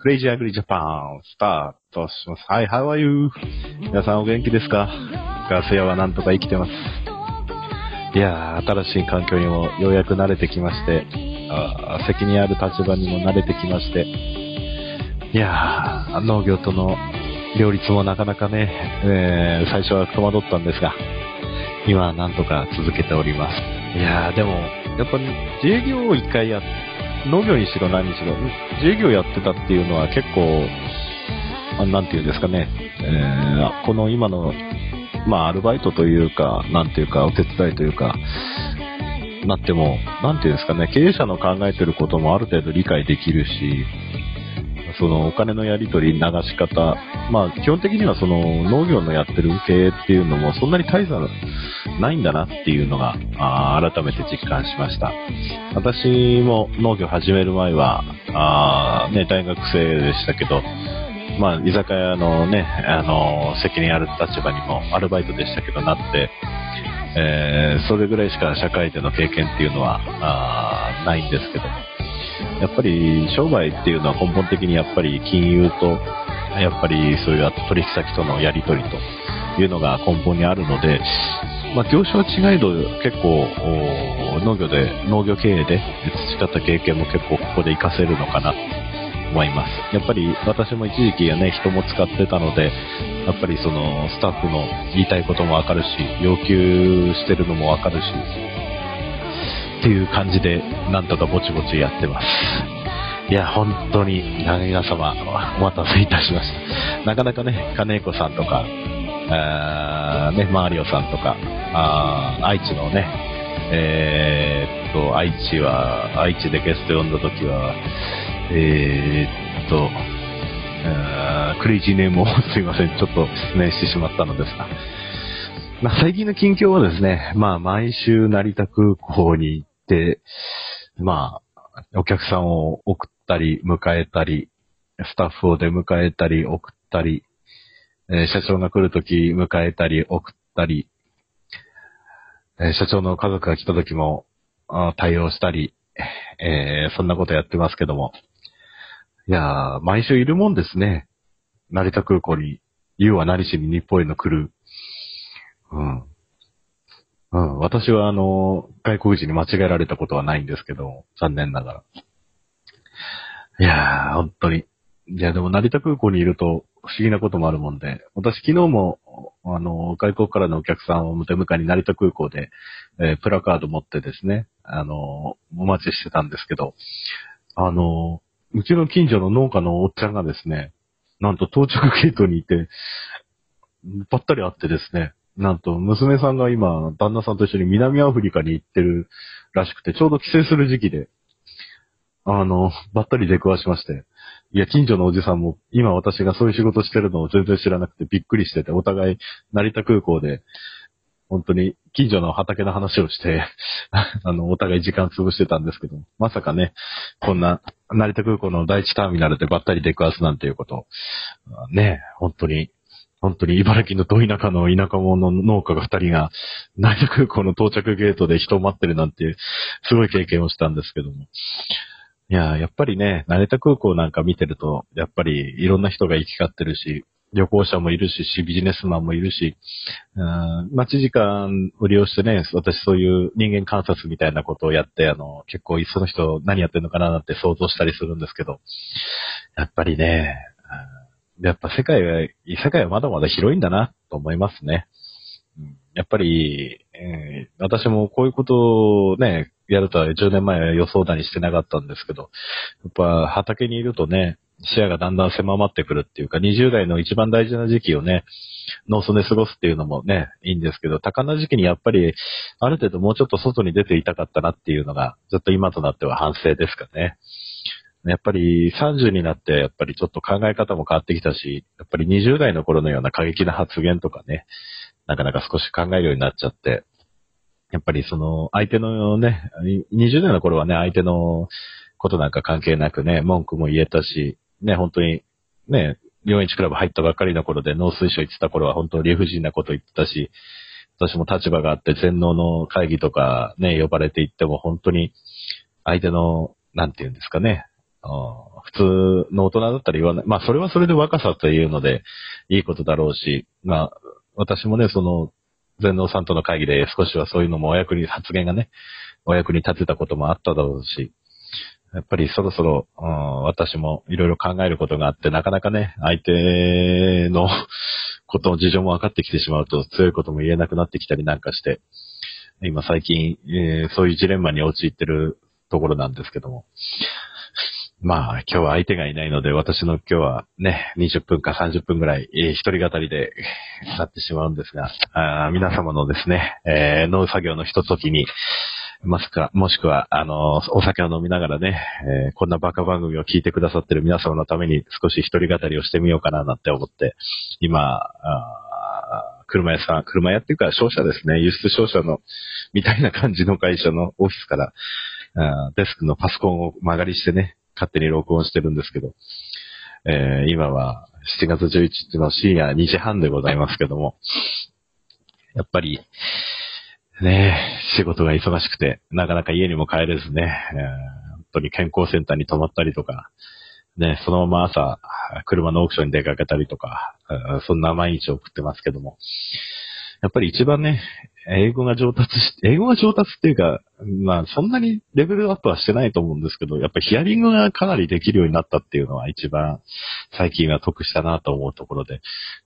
クレイジーアグリジャパン、スタートします。はい、How are you? 皆さんお元気ですか？ガス屋はなんとか生きてます。いやー、新しい環境にもようやく慣れてきまして、あ責任ある立場にも慣れてきまして、いやー、農業との両立もなかなかね、えー最初は戸惑ったんですが、今はなんとか続けております。いやー、でも、やっぱり自営業を一回やって農業にしろ何にしろ、自営業やってたっていうのは結構、あなんていうんですかね、えーこの今の、まあ、アルバイトというか、なんていうか、お手伝いというか、なっても、なんていうんですかね、経営者の考えてることもある程度理解できるし、そのお金のやり取り、流し方、まあ基本的にはその農業のやってる経営っていうのもそんなに大差ないんだなっていうのがあ改めて実感しました。私も農業始める前は、あね、大学生でしたけど、まあ居酒屋のね、あの責任ある立場にもアルバイトでしたけどなって、えーそれぐらいしか社会での経験っていうのはあないんですけども、やっぱり商売っていうのは根本的にやっぱり金融と、やっぱりそういう取引先とのやり取りというのが根本にあるので、まあ、業種は違いど結構農業で、農業経営で培った経験も結構ここで活かせるのかなと思います。やっぱり私も一時期はね、人も使ってたので、やっぱりそのスタッフの言いたいこともわかるし、要求してるのもわかるし、っていう感じで、なんとかぼちぼちやってます。いや、本当に、皆様、お待たせいたしました。なかなかね、金子さんとか、あーね、マーリオさんとか、あー愛知のね、えーっと、愛知は、愛知でゲスト呼んだ時は、えーっと、クレイジーネームをすいません、ちょっと失念してしまったのですが、まあ、最近の近況はですね、まあ、毎週成田空港に、まあ、お客さんを送ったり、迎えたり、スタッフを出迎えたり、送ったり、えー社長が来るとき迎えたり、送ったり、えー社長の家族が来たときもあ対応したり、えーそんなことやってますけども。いやー、毎週いるもんですね。成田空港に、言うは何しに日本への来る。うん。うん。私はあの、外国人に間違えられたことはないんですけど、残念ながら。いやー、本当に。いや、でも成田空港にいると不思議なこともあるもんで、私昨日も、あの、外国からのお客さんを出迎えに成田空港で、えープラカード持ってですね、あの、お待ちしてたんですけど、あの、うちの近所の農家のおっちゃんがですね、なんと到着ゲートにいて、ばったり会ってですね、なんと娘さんが今、旦那さんと一緒に南アフリカに行ってるらしくて、ちょうど帰省する時期で、あの、ばったり出くわしまして、いや、近所のおじさんも、今私がそういう仕事してるのを全然知らなくてびっくりしてて、お互い、成田空港で、本当に、近所の畑の話をして、あの、お互い時間潰してたんですけど、まさかね、こんな、成田空港の第一ターミナルでばったり出くわすなんていうこと、ね、本当に、本当に茨城のど田舎の田舎者の農家が二人が、成田空港の到着ゲートで人を待ってるなんていう、すごい経験をしたんですけども。いや、やっぱりね、成田空港なんか見てると、やっぱりいろんな人が行き交ってるし、旅行者もいるし、しビジネスマンもいるし、うん待ち時間を利用してね、私そういう人間観察みたいなことをやって、あの、結構その人何やってんのかななんて想像したりするんですけど、やっぱりね、うんやっぱ世界は、世界はまだまだ広いんだなと思いますね。うんやっぱり、えー私もこういうことをね、やるとは10年前は予想だにしてなかったんですけど、やっぱ畑にいるとね、視野がだんだん狭まってくるっていうか、20代の一番大事な時期をね、農村で過ごすっていうのもね、いいんですけど、多感な時期にやっぱり、ある程度もうちょっと外に出ていたかったなっていうのが、ずっと今となっては反省ですかね。やっぱり30になって、やっぱりちょっと考え方も変わってきたし、やっぱり20代の頃のような過激な発言とかね、なかなか少し考えるようになっちゃって、やっぱりその相手のね、20代の頃はね、相手のことなんか関係なくね、文句も言えたし、ね、本当に、ね、41クラブ入ったばっかりの頃で農水省行ってた頃は本当に理不尽なこと言ってたし、私も立場があって全農の会議とかね、呼ばれて行っても本当に相手の、なんて言うんですかね、普通の大人だったら言わない。まあ、それはそれで若さというので、いいことだろうし、まあ、私もね、その、全能さんとの会議で少しはそういうのもお役に、発言がね、お役に立てたこともあっただろうし、やっぱりそろそろ、うん、私もいろいろ考えることがあって、なかなかね、相手のこと、事情も分かってきてしまうと強いことも言えなくなってきたりなんかして、今最近、えー、そういうジレンマに陥ってるところなんですけども。まあ、今日は相手がいないので、私の今日はね、20分か30分ぐらい、え、一人語りでなってしまうんですが、あ皆様のですね、えー、農作業のひとときに、もしくは、もしくは、あの、お酒を飲みながらね、えー、こんなバカ番組を聞いてくださってる皆様のために少し一人語りをしてみようかななんて思って、今、車屋さん、車屋っていうか商社ですね、輸出商社の、みたいな感じの会社のオフィスから、あデスクのパソコンを曲がりしてね、勝手に録音してるんですけど、えー、今は7月11日の深夜2時半でございますけども、やっぱり、ね仕事が忙しくて、なかなか家にも帰れずね、えー、本当に健康センターに泊まったりとか、ね、そのまま朝、車のオークションに出かけたりとか、そんな毎日を送ってますけども、やっぱり一番ね、英語が上達し、英語が上達っていうか、まあそんなにレベルアップはしてないと思うんですけど、やっぱヒアリングがかなりできるようになったっていうのは一番最近は得したなと思うところで、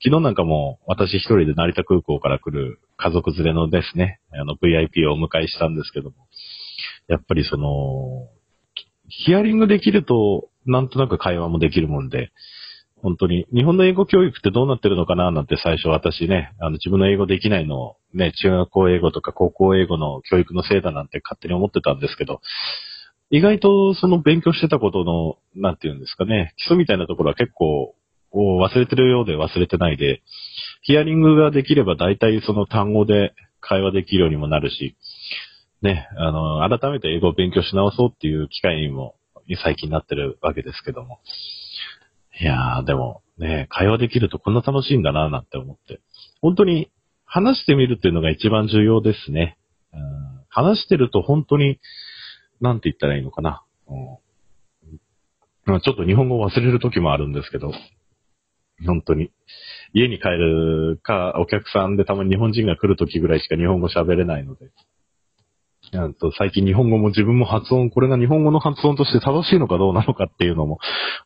昨日なんかも私一人で成田空港から来る家族連れのですね、あの VIP をお迎えしたんですけども、やっぱりその、ヒアリングできると、なんとなく会話もできるもんで、本当に、日本の英語教育ってどうなってるのかななんて最初私ね、あの自分の英語できないのをね、中学校英語とか高校英語の教育のせいだなんて勝手に思ってたんですけど、意外とその勉強してたことの、なんていうんですかね、基礎みたいなところは結構忘れてるようで忘れてないで、ヒアリングができれば大体その単語で会話できるようにもなるし、ね、あの、改めて英語を勉強し直そうっていう機会にも最近なってるわけですけども。いやー、でもね、会話できるとこんな楽しいんだななんて思って。本当に話してみるっていうのが一番重要ですね。うん、話してると本当に、なんて言ったらいいのかな。うん、ちょっと日本語を忘れる時もあるんですけど、本当に。家に帰るか、お客さんでたまに日本人が来る時ぐらいしか日本語喋れないので。と最近日本語も自分も発音、これが日本語の発音として正しいのかどうなのかっていうのも、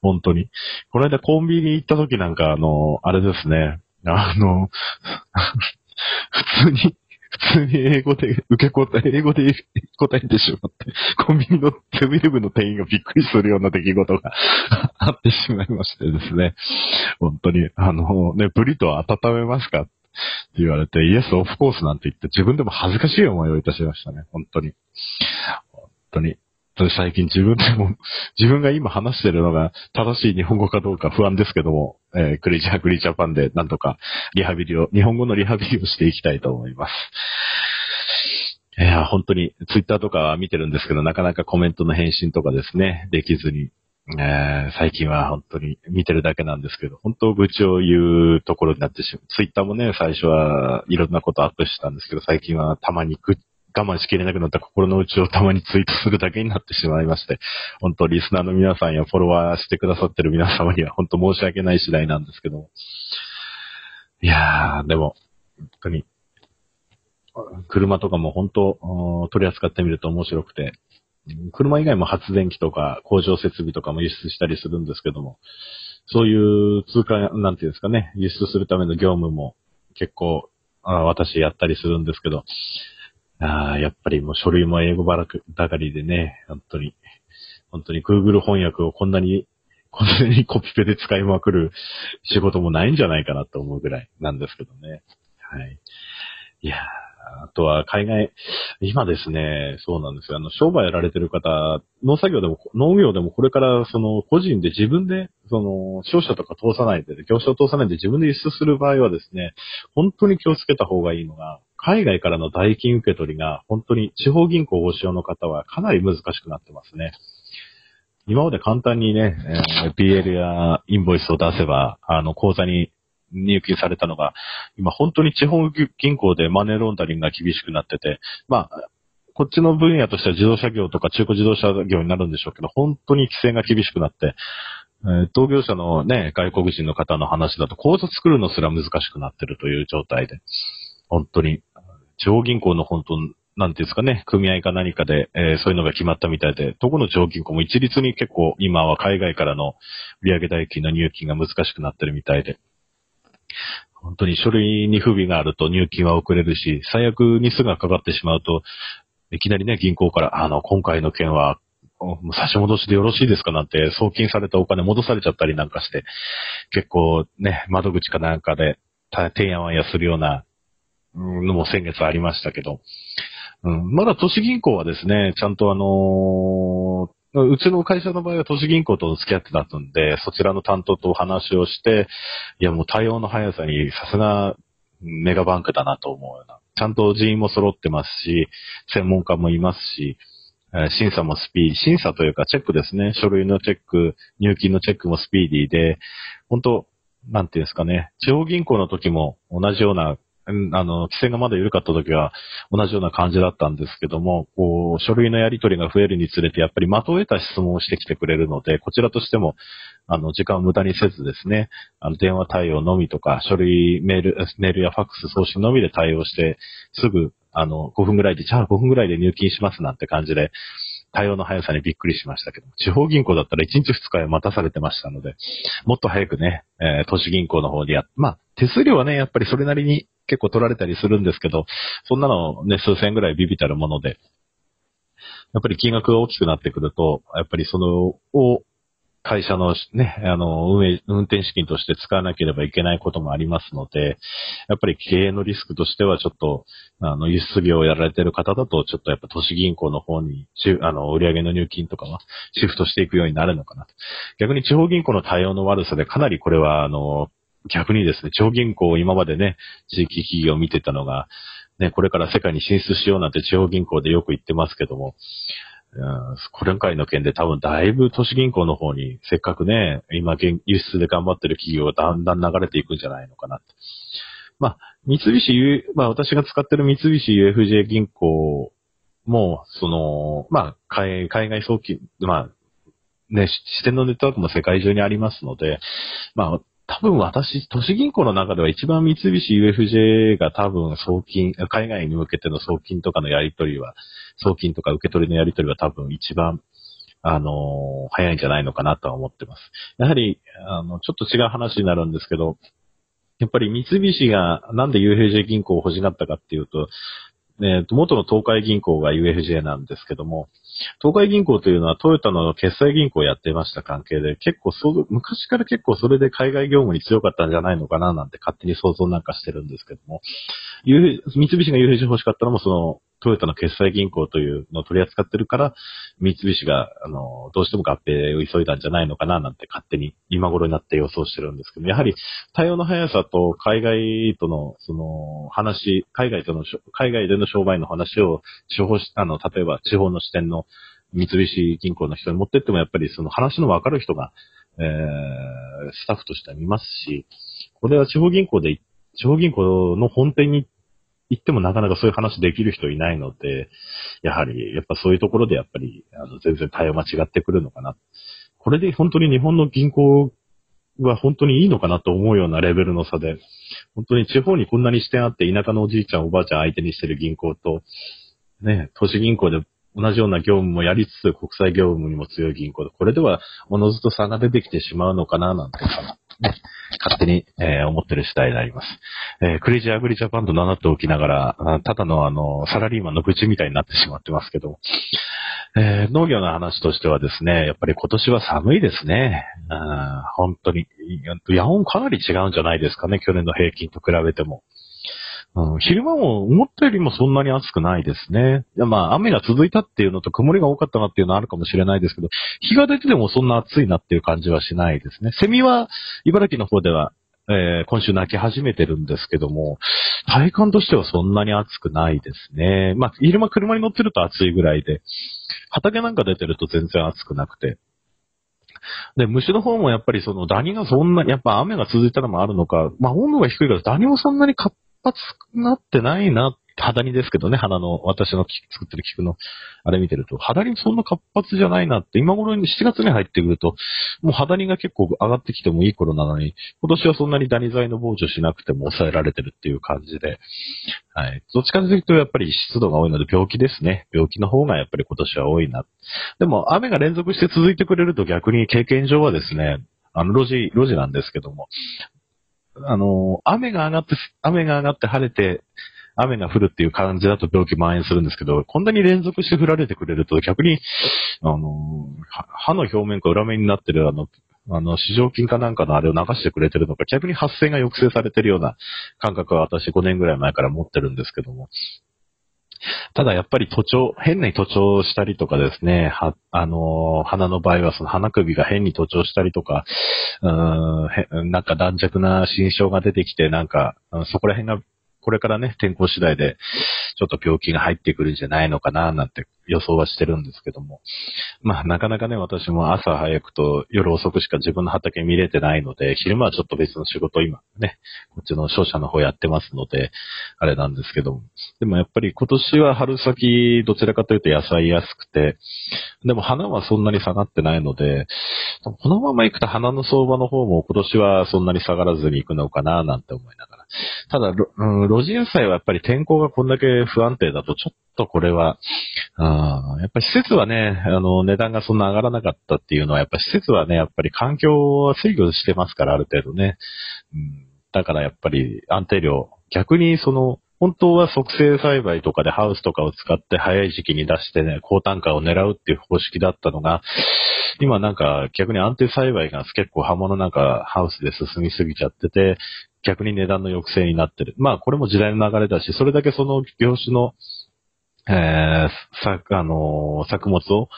本当に。この間コンビニ行った時なんか、あの、あれですね、あの、普通に、普通に英語で受け答え、英語で答えてしまって、コンビニのセブンイレブンの店員がびっくりするような出来事が あってしまいましてですね。本当に、あのね、ブリトー温めますかって言われて、イエスオフコースなんて言って自分でも恥ずかしい思いをいたしましたね。本当に。本当に。最近自分でも、自分が今話してるのが正しい日本語かどうか不安ですけども、えー、クリジャークリジャパンでなんとかリハビリを、日本語のリハビリをしていきたいと思います。いや、本当にツイッターとか見てるんですけど、なかなかコメントの返信とかですね、できずに、えー、最近は本当に見てるだけなんですけど、本当愚痴を言うところになってしまう。ツイッターもね、最初はいろんなことアップしてたんですけど、最近はたまに我慢しきれなくなった心の内をたまにツイートするだけになってしまいまして、本当リスナーの皆さんやフォロワーしてくださってる皆様には本当申し訳ない次第なんですけどいやー、でも、本当に、車とかも本当取り扱ってみると面白くて、車以外も発電機とか工場設備とかも輸出したりするんですけども、そういう通貨、なんていうんですかね、輸出するための業務も結構、あ私やったりするんですけど、あやっぱりもう書類も英語ばらくだかりでね、本当に、本当に Google 翻訳をこんなに、こんなにコピペで使いまくる仕事もないんじゃないかなと思うぐらいなんですけどね。はい。いやーあとは海外、今ですね、そうなんですよ。あの、商売やられてる方、農作業でも、農業でもこれからその個人で自分で、その、商社とか通さないで、業者を通さないで自分で輸出する場合はですね、本当に気をつけた方がいいのが、海外からの代金受け取りが、本当に地方銀行ご使用の方はかなり難しくなってますね。今まで簡単にね、えー、PL やインボイスを出せば、あの、口座に入金されたのが、今本当に地方銀行でマネーロンダリングが厳しくなってて、まあ、こっちの分野としては自動車業とか中古自動車業になるんでしょうけど、本当に規制が厳しくなって、え、同業者のね、外国人の方の話だと、口座作るのすら難しくなってるという状態で、本当に、地方銀行の本当、なんていうんですかね、組合か何かで、えー、そういうのが決まったみたいで、どこの地方銀行も一律に結構今は海外からの売上代金の入金が難しくなってるみたいで、本当に書類に不備があると入金は遅れるし、最悪にすがかかってしまうと、いきなりね、銀行から、あの、今回の件は、差し戻しでよろしいですかなんて、送金されたお金戻されちゃったりなんかして、結構ね、窓口かなんかで、てんやわんやするようなのも先月ありましたけど、うん、まだ都市銀行はですね、ちゃんとあのー、うちの会社の場合は都市銀行と付き合ってたんで、そちらの担当とお話をして、いやもう対応の速さにさすがメガバンクだなと思うような。ちゃんと人員も揃ってますし、専門家もいますし、審査もスピーディー、審査というかチェックですね。書類のチェック、入金のチェックもスピーディーで、本当なんていうんですかね。地方銀行の時も同じようなあの、規制がまだ緩かった時は同じような感じだったんですけども、こう、書類のやり取りが増えるにつれて、やっぱり的を得た質問をしてきてくれるので、こちらとしても、あの、時間を無駄にせずですね、あの、電話対応のみとか、書類、メール、メールやファックス送信のみで対応して、すぐ、あの、5分ぐらいで、じゃあ5分ぐらいで入金しますなんて感じで、対応の速さにびっくりしましたけど、地方銀行だったら1日2日は待たされてましたので、もっと早くね、えー、都市銀行の方にや、まあ、手数料はね、やっぱりそれなりに結構取られたりするんですけど、そんなのね、数千ぐらいビビたるもので、やっぱり金額が大きくなってくると、やっぱりその、を会社のね、あの、運営、運転資金として使わなければいけないこともありますので、やっぱり経営のリスクとしてはちょっと、あの、輸出業をやられてる方だと、ちょっとやっぱ都市銀行の方に、あの、売上の入金とかはシフトしていくようになるのかなと。逆に地方銀行の対応の悪さでかなりこれは、あの、逆にですね、地方銀行を今までね、地域企業を見てたのが、ね、これから世界に進出しようなんて地方銀行でよく言ってますけども、うんこれ回の件で多分だいぶ都市銀行の方にせっかくね、今輸出で頑張ってる企業がだんだん流れていくんじゃないのかなまあ、三菱 U、まあ私が使ってる三菱 UFJ 銀行も、その、まあ、海外送金、まあ、ね、支店のネットワークも世界中にありますので、まあ、多分私、都市銀行の中では一番三菱 UFJ が多分送金、海外に向けての送金とかのやり取りは、送金とか受け取りのやり取りは多分一番、あの早いんじゃないのかなとは思ってます。やはり、あの、ちょっと違う話になるんですけど、やっぱり三菱がなんで UFJ 銀行を欲しがったかっていうと、えっ、と、元の東海銀行が UFJ なんですけども、東海銀行というのはトヨタの決済銀行をやってました関係で、結構そう、昔から結構それで海外業務に強かったんじゃないのかななんて勝手に想像なんかしてるんですけども、三菱が UFJ 欲しかったのもそのトヨタの決済銀行というのを取り扱ってるから、三菱が、あの、どうしても合併を急いだんじゃないのかななんて勝手に今頃になって予想してるんですけど、やはり対応の速さと海外との、その、話、海外との、海外での商売の話を、地方、あの、例えば地方の支店の三菱銀行の人に持ってってもやっぱりその話のわかる人が、えー、スタッフとしては見ますし、これは地方銀行で、地方銀行の本店に行ってもなかなかそういう話できる人いないので、やはり、やっぱそういうところでやっぱり、あの、全然対応間違ってくるのかな。これで本当に日本の銀行は本当にいいのかなと思うようなレベルの差で、本当に地方にこんなに視点あって田舎のおじいちゃんおばあちゃん相手にしてる銀行と、ね、都市銀行で同じような業務もやりつつ国際業務にも強い銀行で、これではおのずと差が出てきてしまうのかななんて、勝手に、えー、思ってる次第であります。えー、クレイジーアグリジャパンと名乗っておきながら、ただのあの、サラリーマンの愚痴みたいになってしまってますけど、えー、農業の話としてはですね、やっぱり今年は寒いですね。本当に。野音かなり違うんじゃないですかね、去年の平均と比べても。昼間も思ったよりもそんなに暑くないですね。いやまあ雨が続いたっていうのと曇りが多かったなっていうのはあるかもしれないですけど、日が出ててもそんな暑いなっていう感じはしないですね。セミは茨城の方では、えー、今週泣き始めてるんですけども、体感としてはそんなに暑くないですね。まあ昼間車に乗ってると暑いぐらいで、畑なんか出てると全然暑くなくて。で、虫の方もやっぱりそのダニがそんな、やっぱ雨が続いたのもあるのか、まあ温度が低いからダニもそんなに活発になってないなっ肌にですけどね、花の、私の作ってる菊の、あれ見てると、肌にそんな活発じゃないなって、今頃に7月に入ってくると、もう肌にが結構上がってきてもいい頃なのに、今年はそんなにダニ剤の防除しなくても抑えられてるっていう感じで、はい。どっちかというとやっぱり湿度が多いので病気ですね。病気の方がやっぱり今年は多いな。でも雨が連続して続いてくれると逆に経験上はですね、あの、路地、路地なんですけども、あの、雨が上がって、雨が上がって晴れて、雨が降るっていう感じだと病気蔓延するんですけど、こんなに連続して降られてくれると逆に、あの、歯の表面か裏面になってるあの、あの、市場菌かなんかのあれを流してくれてるのか、逆に発生が抑制されてるような感覚は私5年ぐらい前から持ってるんですけども。ただやっぱり徒長、変に徒長したりとかですね、は、あのー、鼻の場合はその鼻首が変に徒長したりとか、うーん、なんか断弱な心象が出てきて、なんか、そこら辺がこれからね、天候次第で、ちょっと病気が入ってくるんじゃないのかな、なんて予想はしてるんですけども。まあ、なかなかね、私も朝早くと夜遅くしか自分の畑見れてないので、昼間はちょっと別の仕事今ね、こっちの商社の方やってますので、あれなんですけども。でもやっぱり今年は春先、どちらかというと野菜安くて、でも花はそんなに下がってないので、このまま行くと花の相場の方も今年はそんなに下がらずに行くのかな、なんて思いながら。ただ、うん、路地野菜はやっぱり天候がこんだけ不安定だと、ちょっとこれは、あやっぱり施設はね、あの、値段がそんな上がらなかったっていうのは、やっぱ施設はね、やっぱり環境は制御してますから、ある程度ね。うん、だからやっぱり安定量、逆にその、本当は促成栽培とかでハウスとかを使って早い時期に出してね、高単価を狙うっていう方式だったのが、今なんか逆に安定栽培が結構刃物なんかハウスで進みすぎちゃってて、逆に値段の抑制になってる。まあこれも時代の流れだし、それだけその業種の、えー、作、あのー、作物を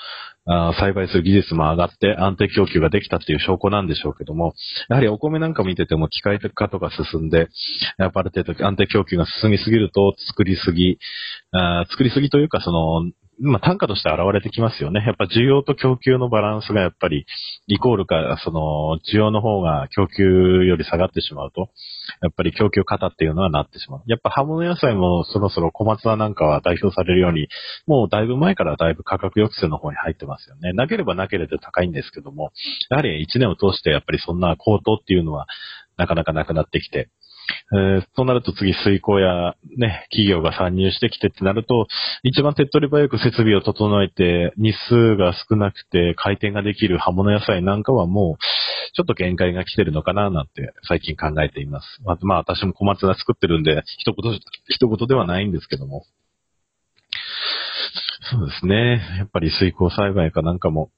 栽培する技術も上がって安定供給ができたっていう証拠なんでしょうけども、やはりお米なんか見てても機械化とか進んで、やっぱある程度安定供給が進みすぎると作りすぎ、あ作りすぎというかその、まあ、単価として現れてきますよね。やっぱ需要と供給のバランスがやっぱりイコールか、その需要の方が供給より下がってしまうと、やっぱり供給型っていうのはなってしまう。やっぱ葉物野菜もそろそろ小松菜なんかは代表されるように、もうだいぶ前からだいぶ価格抑制の方に入ってますよね。なければなければ高いんですけども、やはり1年を通してやっぱりそんな高騰っていうのはなかなかなくなってきて、えー、となると次、水耕やね、企業が参入してきてってなると、一番手っ取り早く設備を整えて、日数が少なくて回転ができる葉物野菜なんかはもう、ちょっと限界が来てるのかななんて最近考えています。まあ、まあ、私も小松菜作ってるんで、一言、一言ではないんですけども。そうですね。やっぱり水耕栽培かなんかも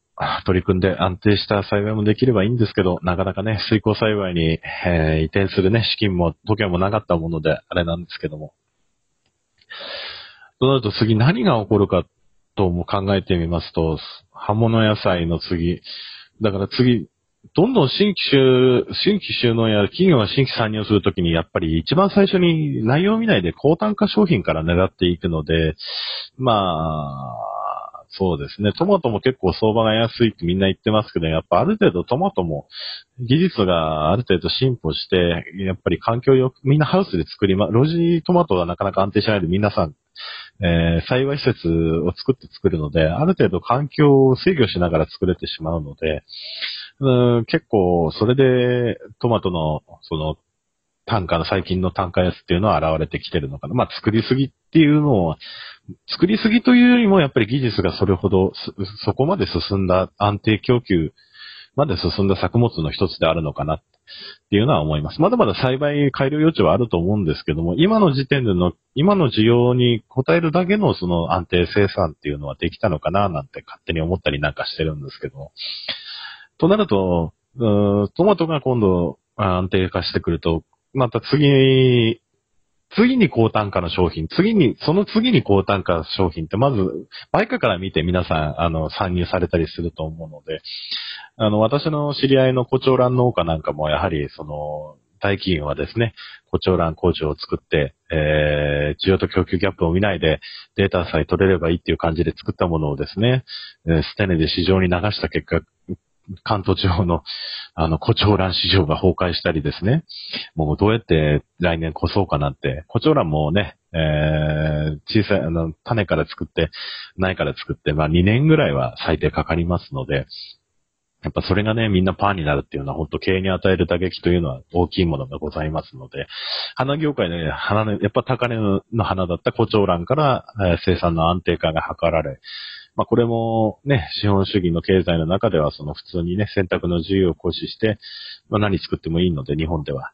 取り組んで安定した栽培もできればいいんですけど、なかなかね、水耕栽培に、えー、移転するね、資金も、時計もなかったもので、あれなんですけども。となると次何が起こるかとも考えてみますと、葉物野菜の次、だから次、どんどん新規収、新規収納や企業が新規参入するときに、やっぱり一番最初に内容を見ないで高単価商品から狙っていくので、まあ、そうですね。トマトも結構相場が安いってみんな言ってますけど、やっぱある程度トマトも技術がある程度進歩して、やっぱり環境よく、みんなハウスで作りま、ロジトマトがなかなか安定しないで皆さん、えー、栽培施設を作って作るので、ある程度環境を制御しながら作れてしまうので、うん結構それでトマトのその単価の最近の単価安っていうのは現れてきてるのかな。まあ作りすぎっていうのを作りすぎというよりも、やっぱり技術がそれほど、そこまで進んだ安定供給まで進んだ作物の一つであるのかなっていうのは思います。まだまだ栽培改良余地はあると思うんですけども、今の時点での、今の需要に応えるだけのその安定生産っていうのはできたのかななんて勝手に思ったりなんかしてるんですけど。となると、トマトが今度安定化してくると、また次次に高単価の商品、次に、その次に高単価の商品って、まず、バイクから見て皆さん、あの、参入されたりすると思うので、あの、私の知り合いのコチョウラン農家なんかも、やはり、その、大企業はですね、コチョウラン工場を作って、えー、需要と供給ギャップを見ないで、データさえ取れればいいっていう感じで作ったものをですね、えー、ステネで市場に流した結果、関東地方の、あの、胡蝶蘭市場が崩壊したりですね。もうどうやって来年越そうかなって。胡蝶蘭もね、えー、小さい、あの、種から作って、苗から作って、まあ2年ぐらいは最低かかりますので、やっぱそれがね、みんなパーになるっていうのは、本当経営に与える打撃というのは大きいものがございますので、花業界のね、花の、やっぱ高値の花だった胡蝶蘭から、えー、生産の安定化が図られ、まあこれもね、資本主義の経済の中ではその普通にね、選択の自由を行使して、まあ何作ってもいいので、日本では。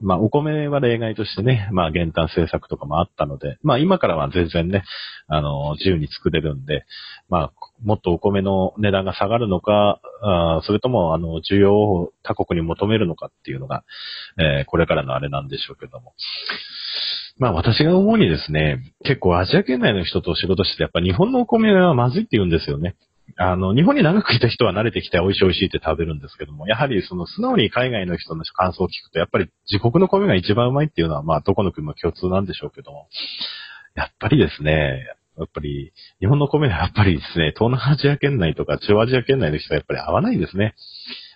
まあ、お米は例外としてね、まあ、減反政策とかもあったので、まあ、今からは全然ね、あの、自由に作れるんで、まあ、もっとお米の値段が下がるのか、あそれとも、あの、需要を他国に求めるのかっていうのが、えー、これからのあれなんでしょうけども。まあ私が思うにですね、結構アジア圏内の人と仕事してて、やっぱ日本のお米はまずいって言うんですよね。あの、日本に長くいた人は慣れてきて美味しい美味しいって食べるんですけども、やはりその素直に海外の人の感想を聞くと、やっぱり自国の米が一番うまいっていうのは、まあどこの国も共通なんでしょうけども、やっぱりですね、やっぱり、日本の米はやっぱりですね、東南アジア圏内とか中アジア圏内の人はやっぱり合わないですね。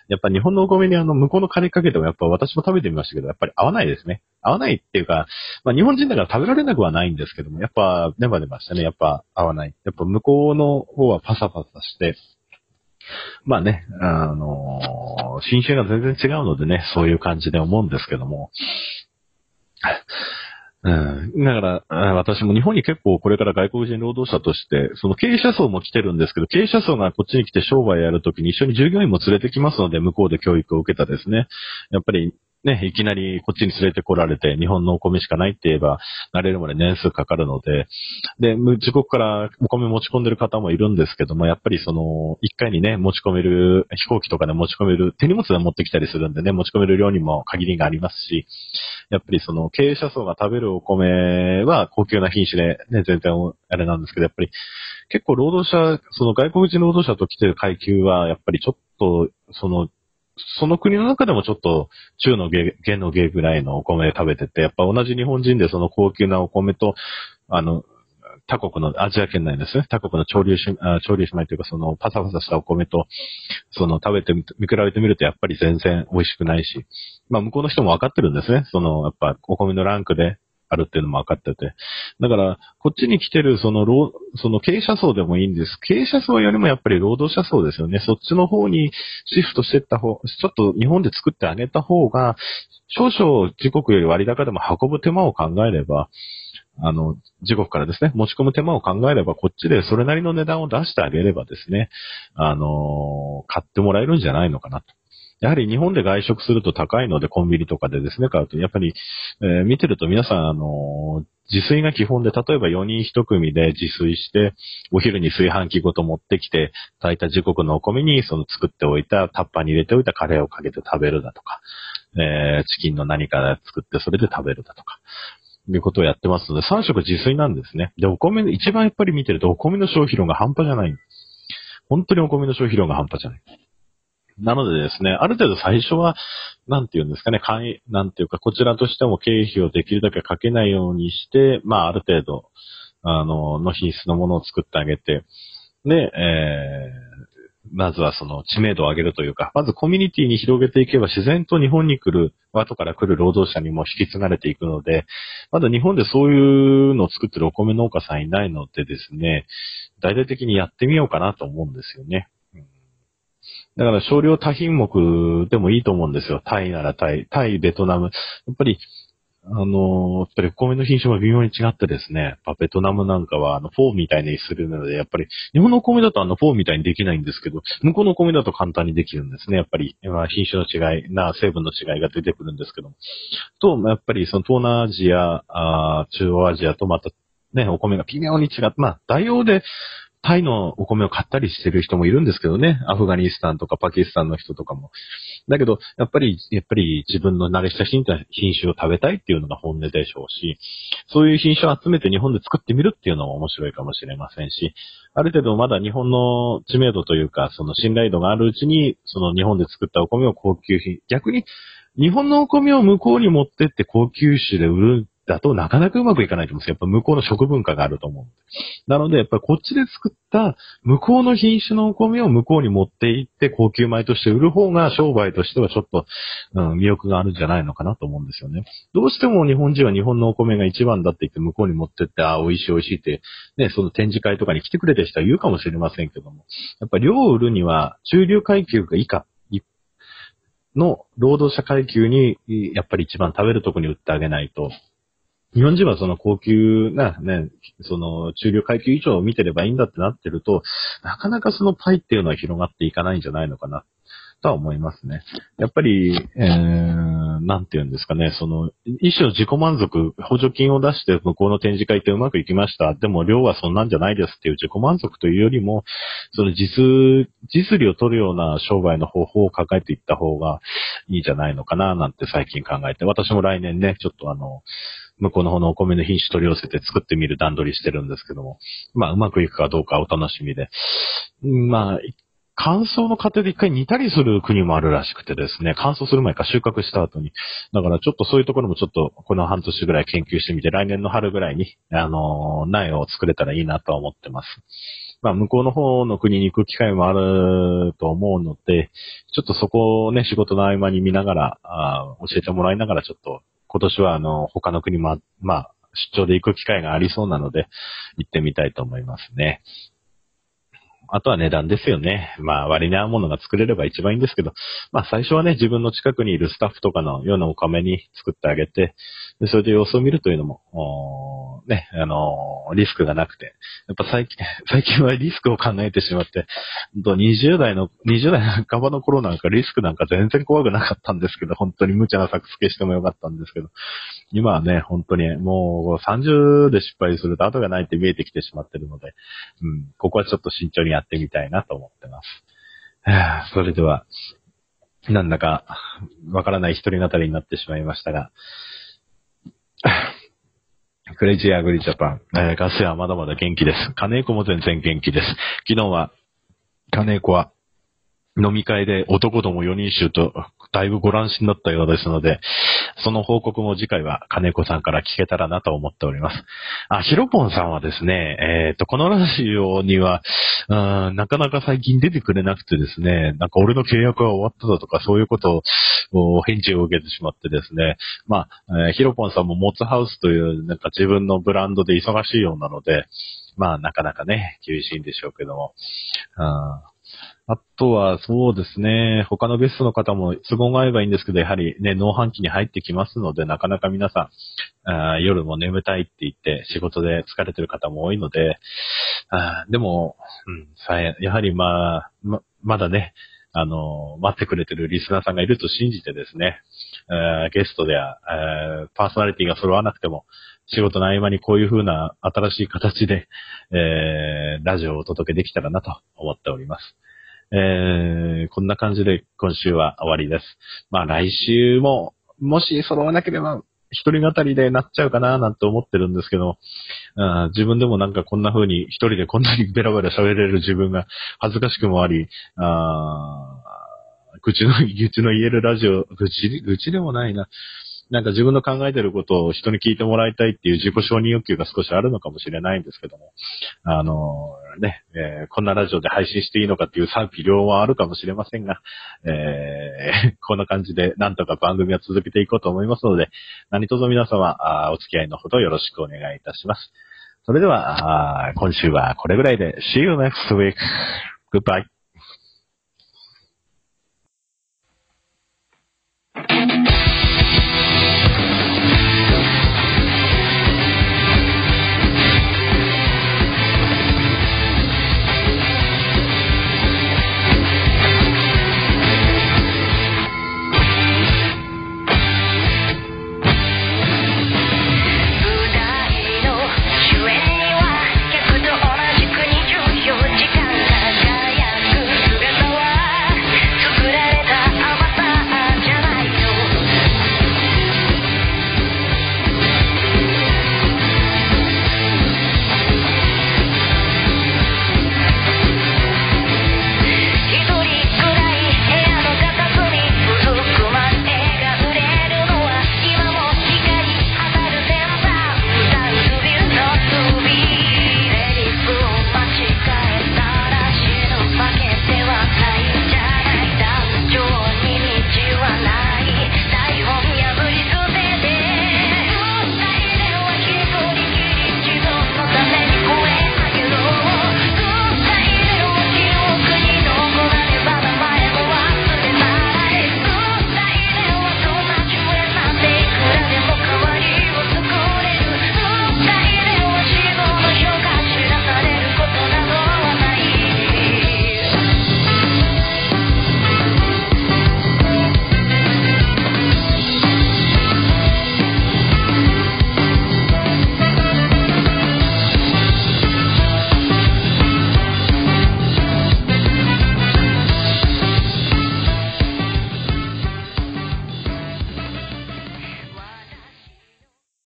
やっぱ日本のお米にあの、向こうのカレーかけてもやっぱ私も食べてみましたけど、やっぱり合わないですね。合わないっていうか、まあ日本人だから食べられなくはないんですけども、やっぱネバネバしたね。やっぱ合わない。やっぱ向こうの方はパサパサして、まあね、あのー、新種が全然違うのでね、そういう感じで思うんですけども。うん。だから、私も日本に結構これから外国人労働者として、その経営者層も来てるんですけど、経営者層がこっちに来て商売やるときに一緒に従業員も連れてきますので、向こうで教育を受けたですね。やっぱりね、いきなりこっちに連れてこられて、日本のお米しかないって言えば、慣れるまで年数かかるので、で、自国からお米持ち込んでる方もいるんですけども、やっぱりその、一回にね、持ち込める、飛行機とかで持ち込める、手荷物で持ってきたりするんでね、持ち込める量にも限りがありますし、やっぱりその、経営者層が食べるお米は高級な品種で、ね、全然あれなんですけど、やっぱり、結構労働者、その外国人労働者と来てる階級は、やっぱりちょっと、その、その国の中でもちょっと中の下、下の下ぐらいのお米食べてて、やっぱ同じ日本人でその高級なお米と、あの、他国の、アジア圏内ですね。他国の潮流し、潮流姉妹というかそのパサパサしたお米と、その食べてみ、見比べてみるとやっぱり全然美味しくないし、まあ向こうの人も分かってるんですね。その、やっぱお米のランクであるっていうのも分かってて。だから、こっちに来てる、その、その経営者層でもいいんです。経営者層よりもやっぱり労働者層ですよね。そっちの方にシフトしていった方、ちょっと日本で作ってあげた方が、少々自国より割高でも運ぶ手間を考えれば、あの、自国からですね、持ち込む手間を考えれば、こっちでそれなりの値段を出してあげればですね、あの買ってもらえるんじゃないのかなと。やはり日本で外食すると高いので、コンビニとかでですね、買うと、やっぱり、えー、見てると皆さん、あの自炊が基本で、例えば4人1組で自炊して、お昼に炊飯器ごと持ってきて、炊いた時刻のお米に、その作っておいた、タッパーに入れておいたカレーをかけて食べるだとか、えー、チキンの何か作ってそれで食べるだとか、いうことをやってますので、3食自炊なんですね。で、お米、一番やっぱり見てると、お米の消費量が半端じゃない。本当にお米の消費量が半端じゃない。なのでですね、ある程度最初は、なんて言うんですかね、簡易、なんていうか、こちらとしても経費をできるだけかけないようにして、まあ、ある程度、あの、の品質のものを作ってあげて、で、えー、まずはその知名度を上げるというか、まずコミュニティに広げていけば自然と日本に来る、後から来る労働者にも引き継がれていくので、まだ日本でそういうのを作ってるお米農家さんいないのでですね、大々的にやってみようかなと思うんですよね。だから少量多品目でもいいと思うんですよ。タイならタイ、タイ、ベトナム。やっぱり、あのやっぱりお米の品種も微妙に違ってですね、ベトナムなんかはあのフォーみたいにするので、やっぱり日本のお米だとあのフォーみたいにできないんですけど、向こうのお米だと簡単にできるんですね。やっぱり、まあ、品種の違い、な、成分の違いが出てくるんですけども。と、やっぱりその東南アジア、あ中央アジアとまたね、お米が微妙に違って、まあ、代用でタイのお米を買ったりしてる人もいるんですけどね。アフガニスタンとかパキスタンの人とかも。だけど、やっぱり、やっぱり自分の慣れ親しんだ品種を食べたいっていうのが本音でしょうし、そういう品種を集めて日本で作ってみるっていうのも面白いかもしれませんし、ある程度まだ日本の知名度というか、その信頼度があるうちに、その日本で作ったお米を高級品、逆に日本のお米を向こうに持ってって高級種で売るだとなかなかうまくいかないと思うんですよ。やっぱ向こうの食文化があると思う。なので、やっぱこっちで作った向こうの品種のお米を向こうに持って行って高級米として売る方が商売としてはちょっと、うん、魅力があるんじゃないのかなと思うんですよね。どうしても日本人は日本のお米が一番だって言って向こうに持ってって、ああ、美味しい美味しいって、ね、その展示会とかに来てくれた人は言うかもしれませんけども、やっぱ量を売るには中流階級が以下、の労働者階級に、やっぱり一番食べるとこに売ってあげないと、日本人はその高級なね、その中流階級以上を見てればいいんだってなってると、なかなかそのパイっていうのは広がっていかないんじゃないのかな、とは思いますね。やっぱり、えー、なんて言うんですかね、その、一種の自己満足、補助金を出して向こうの展示会ってうまくいきました。でも量はそんなんじゃないですっていう自己満足というよりも、その実、実利を取るような商売の方法を抱えていった方がいいんじゃないのかな、なんて最近考えて、私も来年ね、ちょっとあの、向こうの方のお米の品種取り寄せて作ってみる段取りしてるんですけども、まあ、うまくいくかどうかお楽しみで。まあ、乾燥の過程で一回煮たりする国もあるらしくてですね、乾燥する前か収穫した後に。だからちょっとそういうところもちょっとこの半年ぐらい研究してみて、来年の春ぐらいに、あの、苗を作れたらいいなとは思ってます。まあ、向こうの方の国に行く機会もあると思うので、ちょっとそこをね、仕事の合間に見ながら、あ教えてもらいながらちょっと今年はあの、他の国も、まあ、出張で行く機会がありそうなので、行ってみたいと思いますね。あとは値段ですよね。まあ割に合うものが作れれば一番いいんですけど、まあ最初はね、自分の近くにいるスタッフとかの世のお米に作ってあげて、でそれで様子を見るというのも、ね、あのリスクがなくて、やっぱ最近、最近はリスクを考えてしまって、20代の、20代半ばの頃なんかリスクなんか全然怖くなかったんですけど、本当に無茶な作付けしてもよかったんですけど、今はね、本当にもう30で失敗すると後がないって見えてきてしまってるので、うん、ここはちょっと慎重にやっってみたいなと思ってます。それでは、なんだか、わからない一人語りになってしまいましたが、クレイジーアグリジャパン、えー、ガスはまだまだ元気です。金子も全然元気です。昨日は、金子は飲み会で男ども4人衆とだいぶご乱心だったようですので、その報告も次回は金子さんから聞けたらなと思っております。あ、ヒロポンさんはですね、えっ、ー、と、このラジオには、うんなかなか最近出てくれなくてですね、なんか俺の契約は終わっただとかそういうことを返事を受けてしまってですね、まあ、えー、ヒロポンさんもモツハウスというなんか自分のブランドで忙しいようなので、まあ、なかなかね、厳しいんでしょうけども。あとは、そうですね、他のゲストの方も都合が合えばいいんですけど、やはりね、農飯期に入ってきますので、なかなか皆さん、あ夜も眠たいって言って仕事で疲れてる方も多いので、あでも、うん、さやはりまあ、ま、まだね、あの、待ってくれてるリスナーさんがいると信じてですね、えゲストでは、えパーソナリティが揃わなくても、仕事の合間にこういう風な新しい形で、えー、ラジオをお届けできたらなと思っております。えー、こんな感じで今週は終わりです。まあ来週も、もし揃わなければ、一人語りでなっちゃうかななんて思ってるんですけど、あ自分でもなんかこんな風に一人でこんなにベラベラ喋れる自分が恥ずかしくもあり、あ口の、愚痴の言えるラジオ、愚痴、愚痴でもないな。なんか自分の考えてることを人に聞いてもらいたいっていう自己承認欲求が少しあるのかもしれないんですけども、あのー、ね、えー、こんなラジオで配信していいのかっていう賛否両はあるかもしれませんが、えー、こんな感じでなんとか番組は続けていこうと思いますので、何卒皆様、あお付き合いのほどよろしくお願いいたします。それでは、あ今週はこれぐらいで、See you next week. Goodbye.